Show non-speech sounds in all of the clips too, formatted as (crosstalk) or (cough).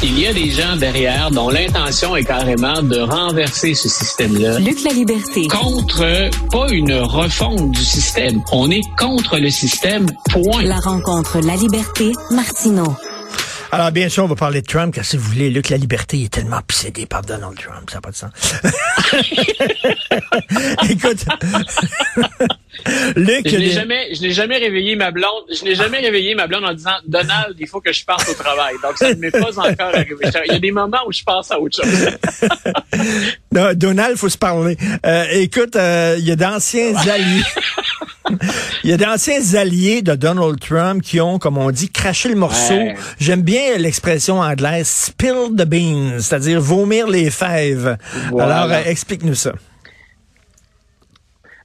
Il y a des gens derrière dont l'intention est carrément de renverser ce système-là. Luc la liberté. Contre, pas une refonte du système. On est contre le système, point. La rencontre La liberté, Martineau. Alors, bien sûr, on va parler de Trump, car si vous voulez, Luc, la liberté est tellement obsédé par Donald Trump, ça n'a pas de sens. (laughs) Écoute, Luc, je n'ai jamais, je n'ai jamais réveillé ma blonde, je n'ai jamais réveillé ma blonde en disant Donald, il faut que je parte au travail. Donc ça ne m'est pas encore arrivé. Il y a des moments où je pense à autre chose. (laughs) non, Donald, faut se parler. Euh, écoute, euh, il y a d'anciens alliés. (laughs) (laughs) Il y a d'anciens alliés de Donald Trump qui ont, comme on dit, craché le morceau. J'aime bien l'expression anglaise spill the beans, c'est-à-dire vomir les fèves. Alors, euh, explique-nous ça.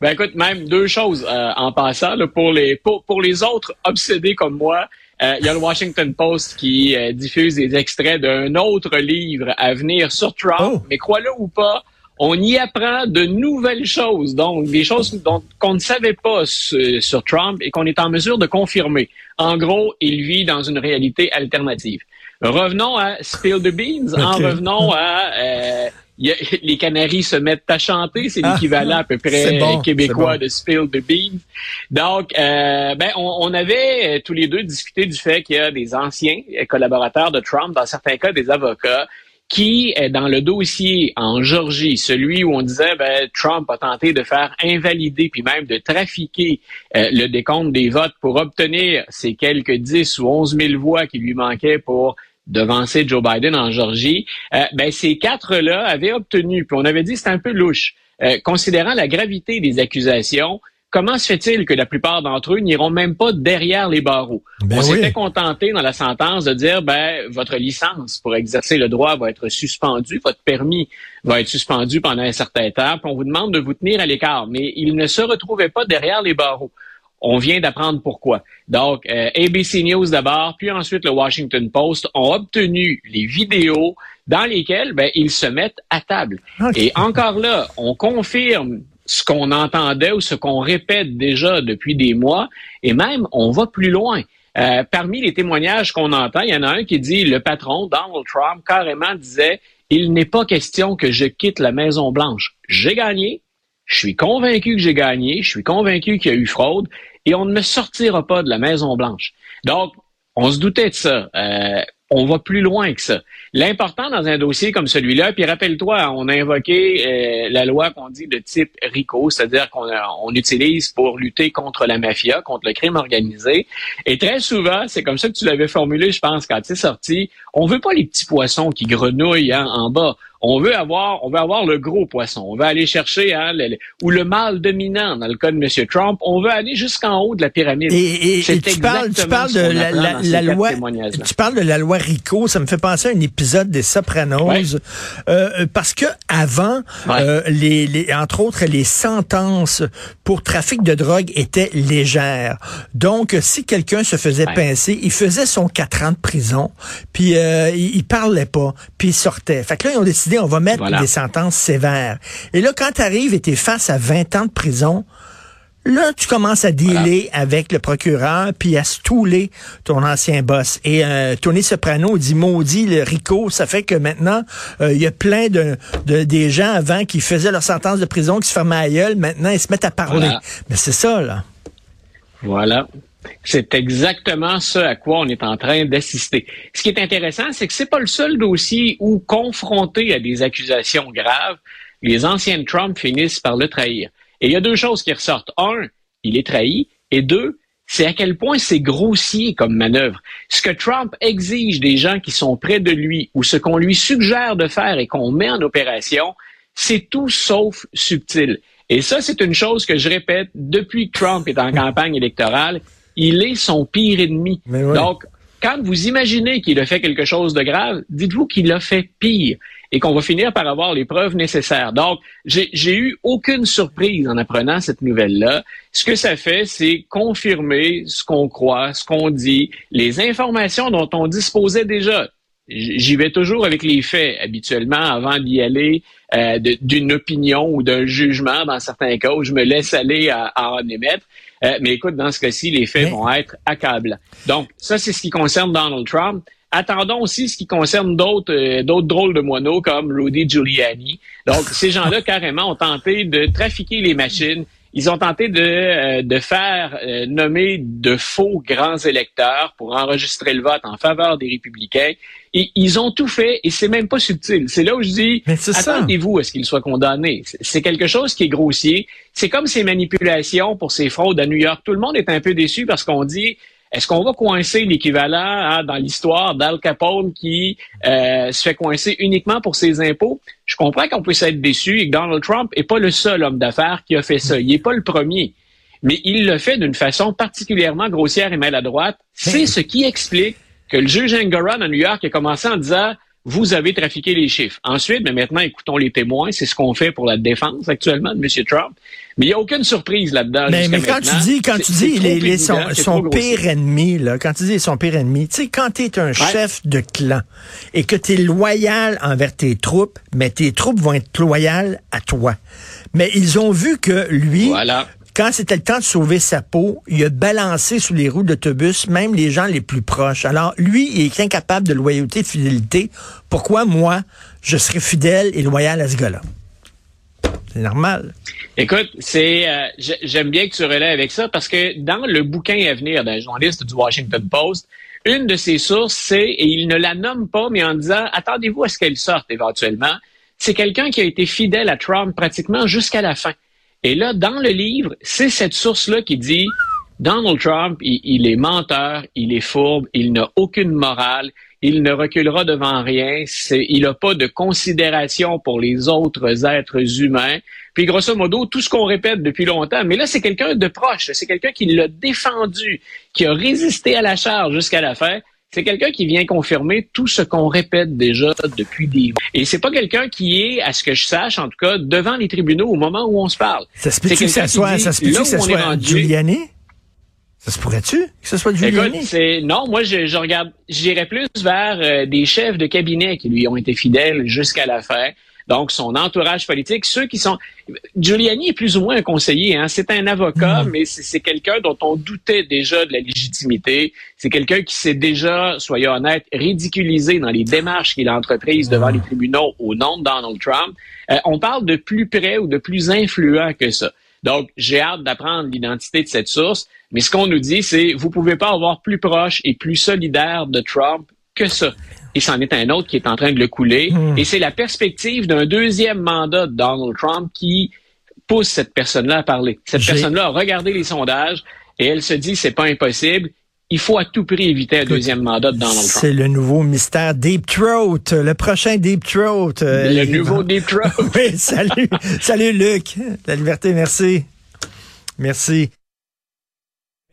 Ben écoute, même deux choses euh, en passant pour les pour, pour les autres obsédés comme moi. Euh, il y a le Washington Post qui diffuse des extraits d'un autre livre à venir sur Trump, oh. mais crois-le ou pas, on y apprend de nouvelles choses, donc des choses qu'on ne savait pas sur Trump et qu'on est en mesure de confirmer. En gros, il vit dans une réalité alternative. Revenons à Spill the Beans. En revenons à euh, (laughs) les Canaries se mettent à chanter, c'est ah, l'équivalent à peu près québécois de Spill the Beans. Donc, euh, ben, on, on, avait tous les deux discuté du fait qu'il y a des anciens collaborateurs de Trump, dans certains cas des avocats, qui est dans le dossier en Georgie, celui où on disait ben, Trump a tenté de faire invalider puis même de trafiquer euh, le décompte des votes pour obtenir ces quelques 10 ou 11 000 voix qui lui manquaient pour devancer Joe Biden en Georgie, euh, ben, ces quatre-là avaient obtenu, puis on avait dit c'est un peu louche, euh, considérant la gravité des accusations, Comment se fait-il que la plupart d'entre eux n'iront même pas derrière les barreaux? Ben On s'était contenté dans la sentence de dire, ben, votre licence pour exercer le droit va être suspendue, votre permis va être suspendu pendant un certain temps, puis on vous demande de vous tenir à l'écart. Mais ils ne se retrouvaient pas derrière les barreaux. On vient d'apprendre pourquoi. Donc, euh, ABC News d'abord, puis ensuite le Washington Post ont obtenu les vidéos dans lesquelles ben, ils se mettent à table. Et encore là, on confirme ce qu'on entendait ou ce qu'on répète déjà depuis des mois, et même on va plus loin. Euh, parmi les témoignages qu'on entend, il y en a un qui dit le patron Donald Trump carrément disait il n'est pas question que je quitte la Maison Blanche. J'ai gagné, je suis convaincu que j'ai gagné, je suis convaincu qu'il y a eu fraude et on ne me sortira pas de la Maison Blanche. Donc on se doutait de ça. Euh, on va plus loin que ça. L'important dans un dossier comme celui-là, puis rappelle-toi, on a invoqué euh, la loi qu'on dit de type RICO, c'est-à-dire qu'on on utilise pour lutter contre la mafia, contre le crime organisé. Et très souvent, c'est comme ça que tu l'avais formulé, je pense, quand es sorti, on veut pas les petits poissons qui grenouillent hein, en bas on veut avoir, on veut avoir le gros poisson. On veut aller chercher hein, le, ou le mâle dominant dans le cas de M. Trump. On veut aller jusqu'en haut de la pyramide. Et, tu parles, de la, loi, tu parles de la loi Rico. Ça me fait penser à un épisode des Sopranos, euh, parce que avant, euh, les, les, entre autres, les sentences pour trafic de drogue étaient légères. Donc, si quelqu'un se faisait pincer, il faisait son quatre ans de prison, puis euh, il, il parlait pas, puis il sortait. Fait que là, ils ont décidé on va mettre des sentences sévères. Et là, quand tu arrives et tu es face à 20 ans de prison, là, tu commences à dealer avec le procureur, puis à stouler ton ancien boss. Et euh, Tony Soprano dit, maudit, le RICO, ça fait que maintenant, euh, il y a plein de, des gens avant qui faisaient leur sentence de prison, qui se fermaient à gueule, maintenant, ils se mettent à parler. Mais c'est ça, là. Voilà. C'est exactement ce à quoi on est en train d'assister. Ce qui est intéressant, c'est que c'est pas le seul dossier où, confronté à des accusations graves, les anciens Trump finissent par le trahir. Et il y a deux choses qui ressortent. Un, il est trahi. Et deux, c'est à quel point c'est grossier comme manœuvre. Ce que Trump exige des gens qui sont près de lui ou ce qu'on lui suggère de faire et qu'on met en opération, c'est tout sauf subtil. Et ça, c'est une chose que je répète depuis que Trump est en campagne électorale il est son pire ennemi. Donc, quand vous imaginez qu'il a fait quelque chose de grave, dites-vous qu'il a fait pire et qu'on va finir par avoir les preuves nécessaires. Donc, j'ai eu aucune surprise en apprenant cette nouvelle-là. Ce que ça fait, c'est confirmer ce qu'on croit, ce qu'on dit, les informations dont on disposait déjà. J'y vais toujours avec les faits habituellement avant d'y aller euh, d'une opinion ou d'un jugement dans certains cas où je me laisse aller à, en émettre. Euh, mais écoute, dans ce cas-ci, les faits vont être accablants. Donc, ça, c'est ce qui concerne Donald Trump. attendons aussi ce qui concerne d'autres euh, d'autres drôles de moineaux comme Rudy Giuliani. Donc, ces gens-là, (laughs) carrément, ont tenté de trafiquer les machines. Ils ont tenté de, euh, de faire euh, nommer de faux grands électeurs pour enregistrer le vote en faveur des républicains. Et ils ont tout fait et c'est même pas subtil. C'est là où je dis, attendez-vous à ce qu'ils soient condamnés. C'est quelque chose qui est grossier. C'est comme ces manipulations pour ces fraudes à New York. Tout le monde est un peu déçu parce qu'on dit, est-ce qu'on va coincer l'équivalent hein, dans l'histoire d'Al Capone qui euh, se fait coincer uniquement pour ses impôts? Je comprends qu'on puisse être déçu et que Donald Trump n'est pas le seul homme d'affaires qui a fait ça. Il n'est pas le premier. Mais il le fait d'une façon particulièrement grossière et maladroite. C'est ce qui explique que le juge Engoron à New York a commencé en disant vous avez trafiqué les chiffres. Ensuite, mais maintenant, écoutons les témoins. C'est ce qu'on fait pour la défense actuellement de M. Trump. Mais il n'y a aucune surprise là-dedans. Mais, mais quand tu dis, quand tu dis, il est, son, pire ennemi, là, quand tu dis son pire ennemi, tu sais, quand tu es un chef de clan et que tu es loyal envers tes troupes, mais tes troupes vont être loyales à toi. Mais ils ont vu que lui, voilà quand c'était le temps de sauver sa peau, il a balancé sous les roues d'autobus même les gens les plus proches. Alors, lui, il est incapable de loyauté, de fidélité. Pourquoi, moi, je serais fidèle et loyal à ce gars-là? C'est normal. Écoute, c'est euh, j'aime bien que tu relais avec ça parce que dans le bouquin à venir d'un journaliste du Washington Post, une de ses sources, c'est, et il ne la nomme pas, mais en disant, attendez-vous à ce qu'elle sorte éventuellement, c'est quelqu'un qui a été fidèle à Trump pratiquement jusqu'à la fin. Et là, dans le livre, c'est cette source-là qui dit Donald Trump, il, est menteur, il est fourbe, il n'a aucune morale, il ne reculera devant rien, il n'a pas de considération pour les autres êtres humains. Puis grosso modo, tout ce qu'on répète depuis longtemps, mais là, c'est quelqu'un de proche, c'est quelqu'un qui l'a défendu, qui a résisté à la charge jusqu'à la fin c'est quelqu'un qui vient confirmer tout ce qu'on répète déjà depuis des mois. Et c'est pas quelqu'un qui est, à ce que je sache, en tout cas, devant les tribunaux au moment où on se parle. Ça se peut-tu que ça soit, ça se peut que ça soit Giuliani? Ça se pourrait-tu que ce soit Giuliani? Écoute, non, moi, je, je regarde, j'irais plus vers euh, des chefs de cabinet qui lui ont été fidèles jusqu'à la fin donc son entourage politique, ceux qui sont... Giuliani est plus ou moins un conseiller, hein? c'est un avocat, hmm. mais c'est quelqu'un dont on doutait déjà de la légitimité. C'est quelqu'un qui s'est déjà, soyons honnêtes, ridiculisé dans les démarches qu'il a entreprises devant hmm. les tribunaux au nom de Donald Trump. Euh, on parle de plus près ou de plus influent que ça. Donc, j'ai hâte d'apprendre l'identité de cette source, mais ce qu'on nous dit, c'est vous pouvez pas avoir plus proche et plus solidaire de Trump que ça et c'en est un autre qui est en train de le couler. Hmm. Et c'est la perspective d'un deuxième mandat de Donald Trump qui pousse cette personne-là à parler. Cette personne-là a regardé les sondages et elle se dit c'est pas impossible. Il faut à tout prix éviter un deuxième mandat de Donald Trump. C'est le nouveau mystère Deep Throat, le prochain Deep Throat. Euh, le nouveau Deep (laughs) Throat. oui, salut. salut Luc. La liberté, merci. Merci.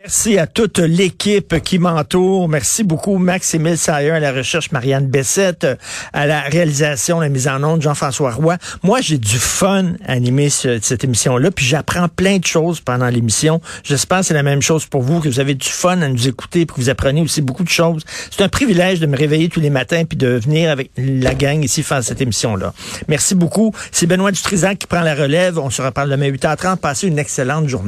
Merci à toute l'équipe qui m'entoure. Merci beaucoup Max-Émile Sayer à la recherche, Marianne Bessette à la réalisation, la mise en onde, Jean-François Roy. Moi, j'ai du fun à animer cette émission-là, puis j'apprends plein de choses pendant l'émission. J'espère que c'est la même chose pour vous, que vous avez du fun à nous écouter, puis que vous apprenez aussi beaucoup de choses. C'est un privilège de me réveiller tous les matins, puis de venir avec la gang ici faire cette émission-là. Merci beaucoup. C'est Benoît Dutrisac qui prend la relève. On se reparle demain 8h30. Passez une excellente journée.